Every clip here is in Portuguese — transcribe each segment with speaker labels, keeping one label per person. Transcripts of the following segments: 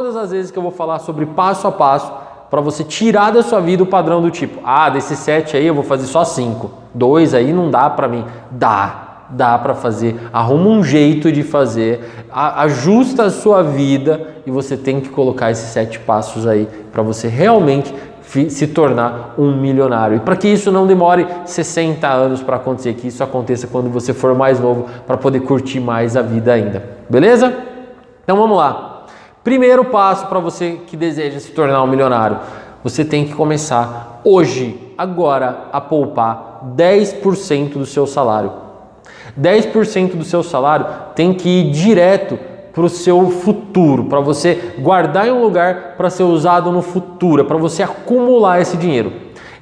Speaker 1: todas as vezes que eu vou falar sobre passo a passo para você tirar da sua vida o padrão do tipo, ah, desses sete aí eu vou fazer só cinco, dois aí não dá para mim, dá, dá para fazer, arruma um jeito de fazer, ajusta a sua vida e você tem que colocar esses sete passos aí para você realmente se tornar um milionário. E para que isso não demore 60 anos para acontecer, que isso aconteça quando você for mais novo, para poder curtir mais a vida ainda. Beleza? Então vamos lá. Primeiro passo para você que deseja se tornar um milionário, você tem que começar hoje, agora, a poupar 10% do seu salário. 10% do seu salário tem que ir direto para o seu futuro, para você guardar em um lugar para ser usado no futuro, para você acumular esse dinheiro.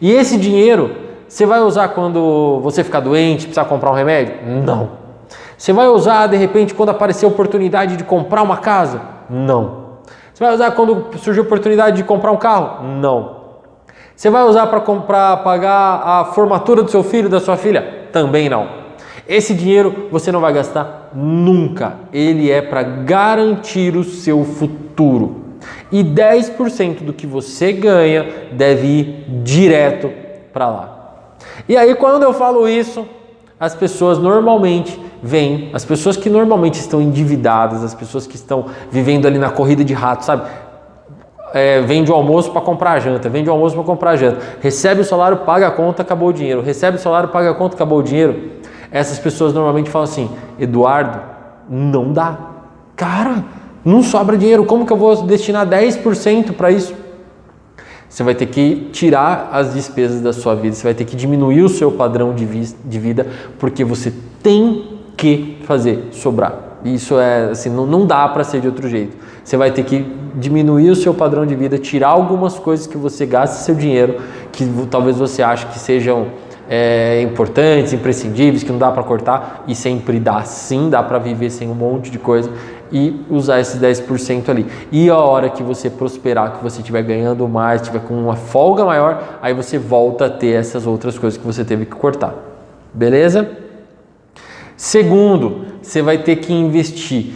Speaker 1: E esse dinheiro você vai usar quando você ficar doente, precisar comprar um remédio? Não. Você vai usar de repente quando aparecer a oportunidade de comprar uma casa? Não. Você vai usar quando surgir a oportunidade de comprar um carro? Não. Você vai usar para comprar, pagar a formatura do seu filho, da sua filha? Também não. Esse dinheiro você não vai gastar nunca. Ele é para garantir o seu futuro. E 10% do que você ganha deve ir direto para lá. E aí, quando eu falo isso, as pessoas normalmente vêm, as pessoas que normalmente estão endividadas, as pessoas que estão vivendo ali na corrida de rato, sabe? É, vende o almoço para comprar a janta, vende o almoço para comprar a janta, recebe o salário, paga a conta, acabou o dinheiro, recebe o salário, paga a conta, acabou o dinheiro. Essas pessoas normalmente falam assim: Eduardo, não dá. Cara, não sobra dinheiro, como que eu vou destinar 10% para isso? Você vai ter que tirar as despesas da sua vida, você vai ter que diminuir o seu padrão de vida, porque você tem que fazer sobrar. Isso é assim, não, não dá para ser de outro jeito. Você vai ter que diminuir o seu padrão de vida, tirar algumas coisas que você gasta seu dinheiro, que talvez você ache que sejam é, importantes, imprescindíveis, que não dá para cortar, e sempre dá sim, dá para viver sem um monte de coisa e usar esses 10% ali. E a hora que você prosperar, que você estiver ganhando mais, estiver com uma folga maior, aí você volta a ter essas outras coisas que você teve que cortar. Beleza? Segundo, você vai ter que investir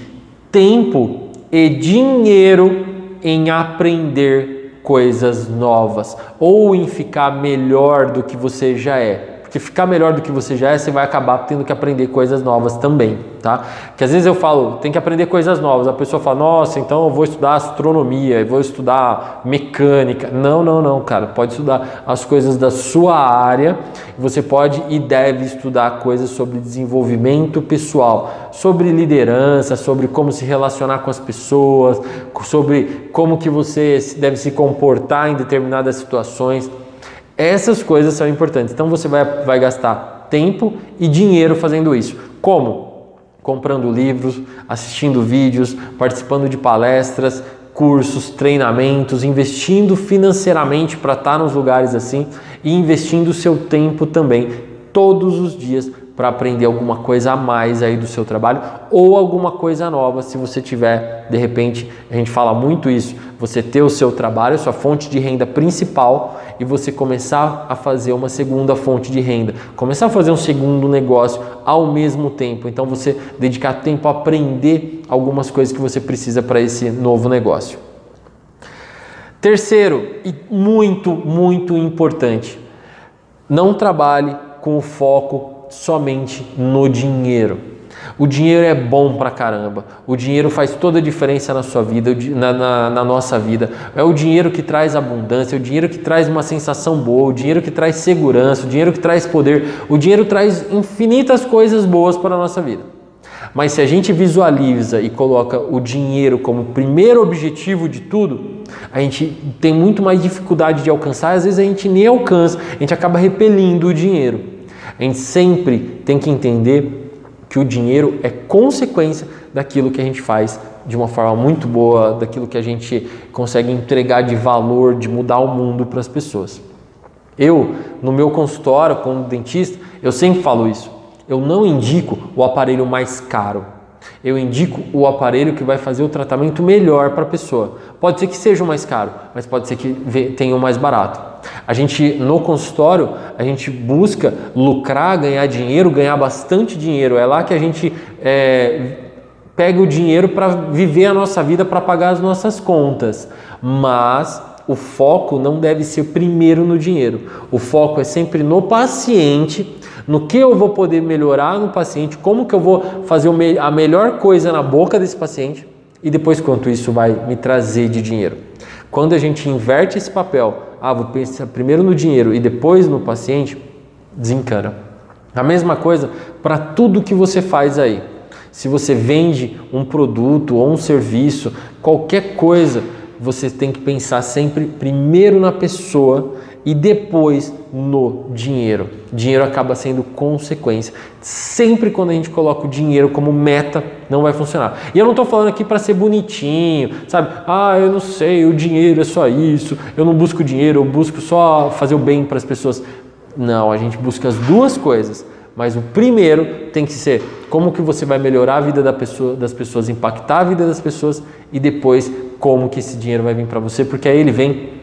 Speaker 1: tempo e dinheiro em aprender coisas novas ou em ficar melhor do que você já é. Porque ficar melhor do que você já é, você vai acabar tendo que aprender coisas novas também, tá? Que às vezes eu falo, tem que aprender coisas novas. A pessoa fala, nossa, então eu vou estudar astronomia, eu vou estudar mecânica. Não, não, não, cara. Pode estudar as coisas da sua área. Você pode e deve estudar coisas sobre desenvolvimento pessoal, sobre liderança, sobre como se relacionar com as pessoas, sobre como que você deve se comportar em determinadas situações. Essas coisas são importantes. Então você vai, vai gastar tempo e dinheiro fazendo isso. Como? Comprando livros, assistindo vídeos, participando de palestras, cursos, treinamentos, investindo financeiramente para estar nos lugares assim e investindo seu tempo também todos os dias para aprender alguma coisa a mais aí do seu trabalho ou alguma coisa nova, se você tiver, de repente, a gente fala muito isso, você ter o seu trabalho, sua fonte de renda principal e você começar a fazer uma segunda fonte de renda, começar a fazer um segundo negócio ao mesmo tempo. Então você dedicar tempo a aprender algumas coisas que você precisa para esse novo negócio. Terceiro e muito, muito importante, não trabalhe com o foco somente no dinheiro. O dinheiro é bom pra caramba. O dinheiro faz toda a diferença na sua vida, na, na, na, nossa vida. É o dinheiro que traz abundância, é o dinheiro que traz uma sensação boa, o dinheiro que traz segurança, o dinheiro que traz poder. O dinheiro traz infinitas coisas boas para a nossa vida. Mas se a gente visualiza e coloca o dinheiro como primeiro objetivo de tudo, a gente tem muito mais dificuldade de alcançar, às vezes a gente nem alcança, a gente acaba repelindo o dinheiro. A gente sempre tem que entender que o dinheiro é consequência daquilo que a gente faz de uma forma muito boa, daquilo que a gente consegue entregar de valor, de mudar o mundo para as pessoas. Eu, no meu consultório como dentista, eu sempre falo isso. Eu não indico o aparelho mais caro eu indico o aparelho que vai fazer o tratamento melhor para a pessoa. Pode ser que seja o mais caro, mas pode ser que tenha o mais barato. A gente no consultório, a gente busca lucrar, ganhar dinheiro, ganhar bastante dinheiro. É lá que a gente é, pega o dinheiro para viver a nossa vida, para pagar as nossas contas. Mas o foco não deve ser primeiro no dinheiro. O foco é sempre no paciente, no que eu vou poder melhorar no paciente, como que eu vou fazer a melhor coisa na boca desse paciente e depois quanto isso vai me trazer de dinheiro. Quando a gente inverte esse papel, ah, vou pensar primeiro no dinheiro e depois no paciente, desencana. A mesma coisa para tudo que você faz aí. Se você vende um produto ou um serviço, qualquer coisa, você tem que pensar sempre primeiro na pessoa e depois no dinheiro. Dinheiro acaba sendo consequência. Sempre quando a gente coloca o dinheiro como meta, não vai funcionar. E eu não estou falando aqui para ser bonitinho, sabe? Ah, eu não sei, o dinheiro é só isso, eu não busco dinheiro, eu busco só fazer o bem para as pessoas. Não, a gente busca as duas coisas. Mas o primeiro tem que ser como que você vai melhorar a vida da pessoa, das pessoas, impactar a vida das pessoas e depois como que esse dinheiro vai vir para você, porque aí ele vem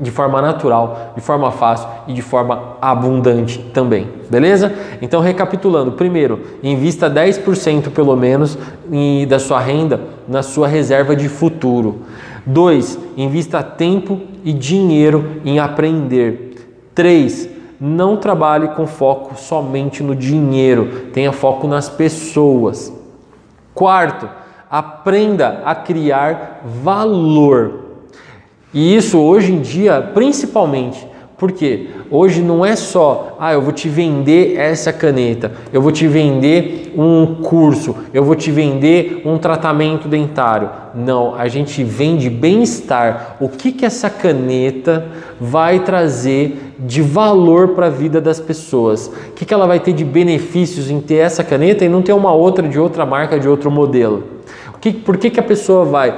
Speaker 1: de forma natural, de forma fácil e de forma abundante também, beleza? Então, recapitulando: primeiro, invista 10% pelo menos em, da sua renda na sua reserva de futuro. Dois, invista tempo e dinheiro em aprender. Três, não trabalhe com foco somente no dinheiro, tenha foco nas pessoas. Quarto, aprenda a criar valor. E isso hoje em dia, principalmente, porque hoje não é só, ah, eu vou te vender essa caneta, eu vou te vender um curso, eu vou te vender um tratamento dentário. Não, a gente vende bem-estar. O que que essa caneta vai trazer de valor para a vida das pessoas? O que que ela vai ter de benefícios em ter essa caneta e não ter uma outra de outra marca, de outro modelo? Que, por que, que a pessoa vai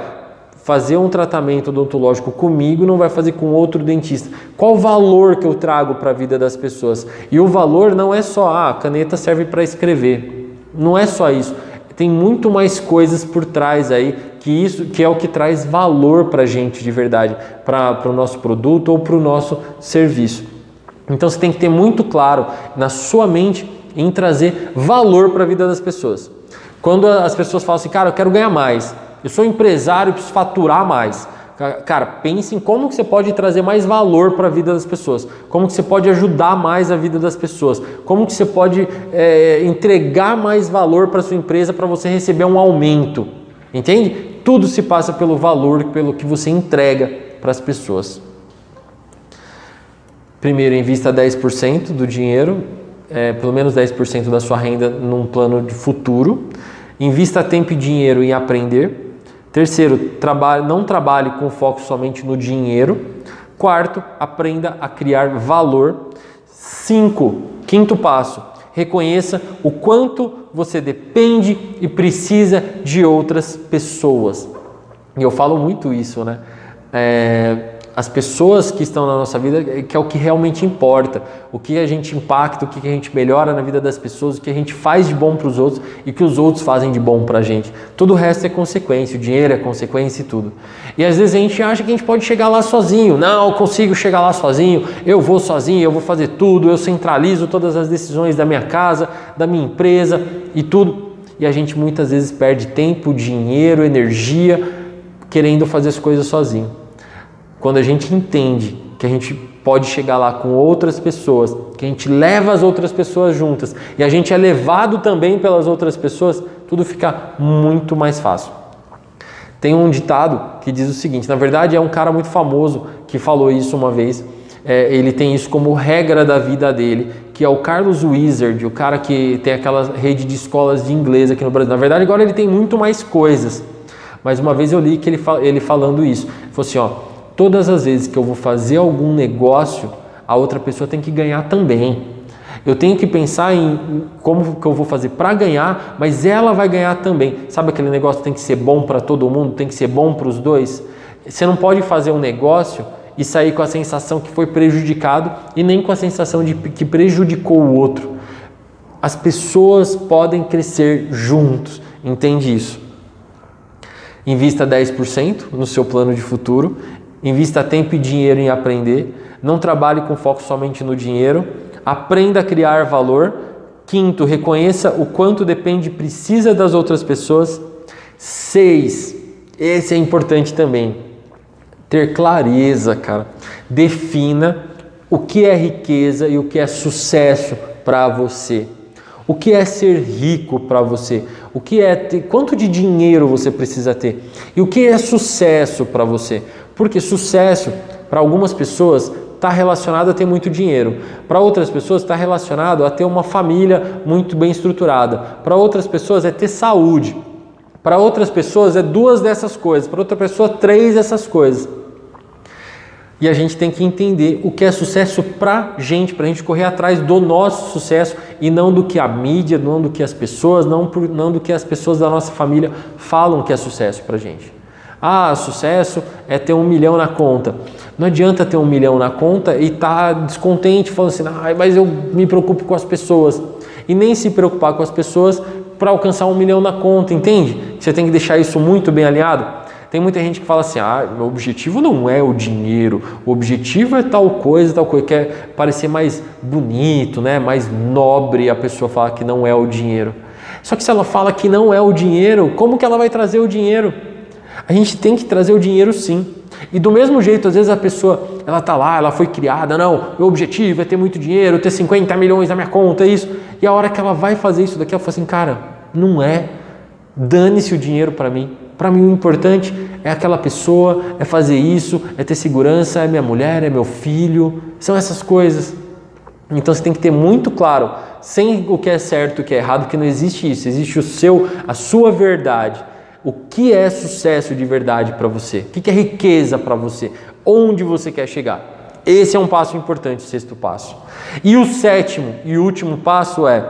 Speaker 1: fazer um tratamento odontológico comigo não vai fazer com outro dentista. Qual o valor que eu trago para a vida das pessoas? E o valor não é só ah, a caneta serve para escrever. Não é só isso. Tem muito mais coisas por trás aí que isso que é o que traz valor para a gente de verdade, para o nosso produto ou para o nosso serviço. Então você tem que ter muito claro na sua mente em trazer valor para a vida das pessoas. Quando as pessoas falam assim, cara, eu quero ganhar mais, eu sou empresário, preciso faturar mais. Cara, pense em como que você pode trazer mais valor para a vida das pessoas, como que você pode ajudar mais a vida das pessoas, como que você pode é, entregar mais valor para sua empresa para você receber um aumento, entende? Tudo se passa pelo valor, pelo que você entrega para as pessoas. Primeiro, invista 10% do dinheiro, é, pelo menos 10% da sua renda num plano de futuro. Invista tempo e dinheiro em aprender. Terceiro, trabalhe, não trabalhe com foco somente no dinheiro. Quarto, aprenda a criar valor. Cinco, quinto passo, reconheça o quanto você depende e precisa de outras pessoas. E eu falo muito isso, né? É, as pessoas que estão na nossa vida, que é o que realmente importa, o que a gente impacta, o que a gente melhora na vida das pessoas, o que a gente faz de bom para os outros e o que os outros fazem de bom para a gente. Todo o resto é consequência, o dinheiro é consequência e tudo. E às vezes a gente acha que a gente pode chegar lá sozinho. Não, eu consigo chegar lá sozinho, eu vou sozinho, eu vou fazer tudo, eu centralizo todas as decisões da minha casa, da minha empresa e tudo. E a gente muitas vezes perde tempo, dinheiro, energia querendo fazer as coisas sozinho. Quando a gente entende que a gente pode chegar lá com outras pessoas, que a gente leva as outras pessoas juntas e a gente é levado também pelas outras pessoas, tudo fica muito mais fácil. Tem um ditado que diz o seguinte: na verdade, é um cara muito famoso que falou isso uma vez. É, ele tem isso como regra da vida dele, que é o Carlos Wizard, o cara que tem aquela rede de escolas de inglês aqui no Brasil. Na verdade, agora ele tem muito mais coisas. Mas uma vez eu li que ele, ele falando isso. Ele falou assim: ó, todas as vezes que eu vou fazer algum negócio, a outra pessoa tem que ganhar também. Eu tenho que pensar em como que eu vou fazer para ganhar, mas ela vai ganhar também. Sabe aquele negócio tem que ser bom para todo mundo, tem que ser bom para os dois? Você não pode fazer um negócio e sair com a sensação que foi prejudicado e nem com a sensação de que prejudicou o outro. As pessoas podem crescer juntos, entende isso? Invista 10% no seu plano de futuro Invista tempo e dinheiro em aprender. Não trabalhe com foco somente no dinheiro. Aprenda a criar valor. Quinto, reconheça o quanto depende e precisa das outras pessoas. Seis, esse é importante também. Ter clareza, cara. Defina o que é riqueza e o que é sucesso para você. O que é ser rico para você? O que é ter, quanto de dinheiro você precisa ter? E o que é sucesso para você? Porque sucesso para algumas pessoas está relacionado a ter muito dinheiro. Para outras pessoas está relacionado a ter uma família muito bem estruturada. Para outras pessoas é ter saúde. Para outras pessoas é duas dessas coisas. Para outra pessoa três dessas coisas. E a gente tem que entender o que é sucesso para gente, para a gente correr atrás do nosso sucesso e não do que a mídia, não do que as pessoas, não, não do que as pessoas da nossa família falam que é sucesso para gente. Ah, sucesso é ter um milhão na conta. Não adianta ter um milhão na conta e estar tá descontente, falando assim, ah, mas eu me preocupo com as pessoas. E nem se preocupar com as pessoas para alcançar um milhão na conta, entende? Você tem que deixar isso muito bem alinhado. Tem muita gente que fala assim: ah, meu objetivo não é o dinheiro, o objetivo é tal coisa, tal coisa, quer parecer mais bonito, né? mais nobre a pessoa falar que não é o dinheiro. Só que se ela fala que não é o dinheiro, como que ela vai trazer o dinheiro? A gente tem que trazer o dinheiro sim. E do mesmo jeito, às vezes a pessoa, ela tá lá, ela foi criada, não, meu objetivo é ter muito dinheiro, ter 50 milhões na minha conta, isso. E a hora que ela vai fazer isso daqui, ela fala assim, cara, não é. Dane-se o dinheiro para mim. Para mim o importante é aquela pessoa, é fazer isso, é ter segurança, é minha mulher, é meu filho, são essas coisas. Então você tem que ter muito claro, sem o que é certo o que é errado, que não existe isso, existe o seu, a sua verdade o que é sucesso de verdade para você, o que é riqueza para você, onde você quer chegar. Esse é um passo importante, o sexto passo. E o sétimo e último passo é: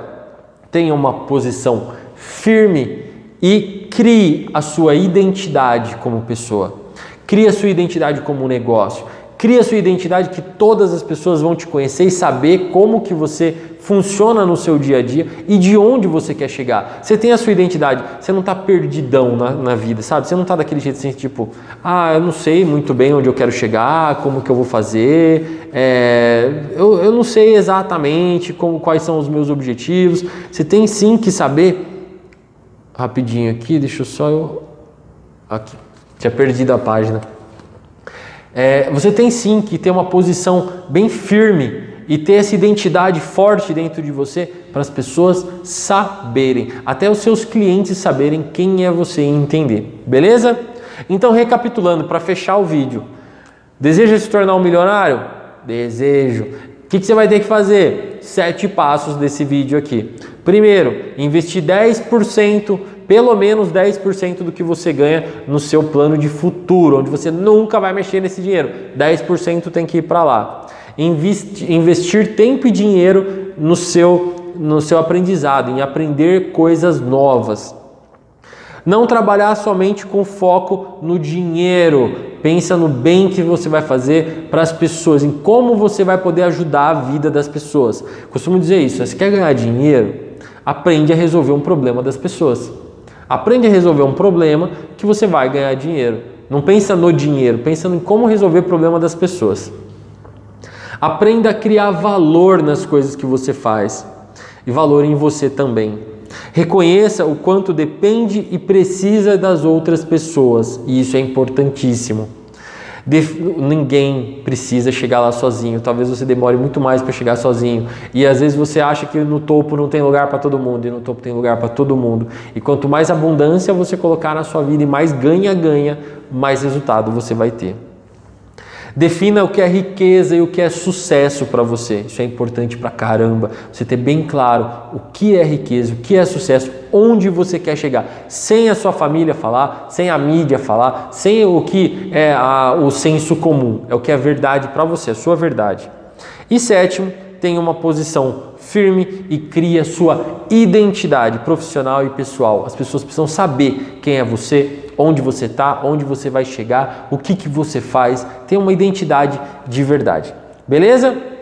Speaker 1: tenha uma posição firme e crie a sua identidade como pessoa. Crie a sua identidade como negócio. Crie a sua identidade que todas as pessoas vão te conhecer e saber como que você funciona no seu dia a dia e de onde você quer chegar. Você tem a sua identidade, você não está perdidão na, na, vida, sabe? Você não está daquele jeito assim, tipo, ah, eu não sei muito bem onde eu quero chegar, como que eu vou fazer, é, eu, eu não sei exatamente como, quais são os meus objetivos. Você tem sim que saber. Rapidinho aqui, deixa eu só eu. Aqui, tinha perdido a página. É, você tem sim que ter uma posição bem firme e ter essa identidade forte dentro de você para as pessoas saberem, até os seus clientes saberem quem é você e entender. Beleza? Então, recapitulando, para fechar o vídeo, deseja se tornar um milionário? Desejo. O que, que você vai ter que fazer? Sete passos desse vídeo aqui. Primeiro, investir 10%, pelo menos 10% do que você ganha no seu plano de futuro, onde você nunca vai mexer nesse dinheiro. 10% tem que ir para lá investir, investir tempo e dinheiro no seu, no seu aprendizado, em aprender coisas novas. Não trabalhar somente com foco no dinheiro. Pensa no bem que você vai fazer para as pessoas, em como você vai poder ajudar a vida das pessoas. Costumo dizer isso: se quer ganhar dinheiro, aprende a resolver um problema das pessoas. Aprende a resolver um problema que você vai ganhar dinheiro. Não pensa no dinheiro, pensa em como resolver o problema das pessoas. Aprenda a criar valor nas coisas que você faz e valor em você também. Reconheça o quanto depende e precisa das outras pessoas, e isso é importantíssimo. Ninguém precisa chegar lá sozinho. Talvez você demore muito mais para chegar sozinho. E às vezes você acha que no topo não tem lugar para todo mundo, e no topo tem lugar para todo mundo. E quanto mais abundância você colocar na sua vida e mais ganha-ganha, mais resultado você vai ter. Defina o que é riqueza e o que é sucesso para você. Isso é importante para caramba. Você ter bem claro o que é riqueza, o que é sucesso, onde você quer chegar, sem a sua família falar, sem a mídia falar, sem o que é a, o senso comum. É o que é verdade para você, a sua verdade. E sétimo, tenha uma posição firme e cria sua identidade profissional e pessoal. As pessoas precisam saber quem é você, onde você está, onde você vai chegar, o que, que você faz, tem uma identidade de verdade. Beleza?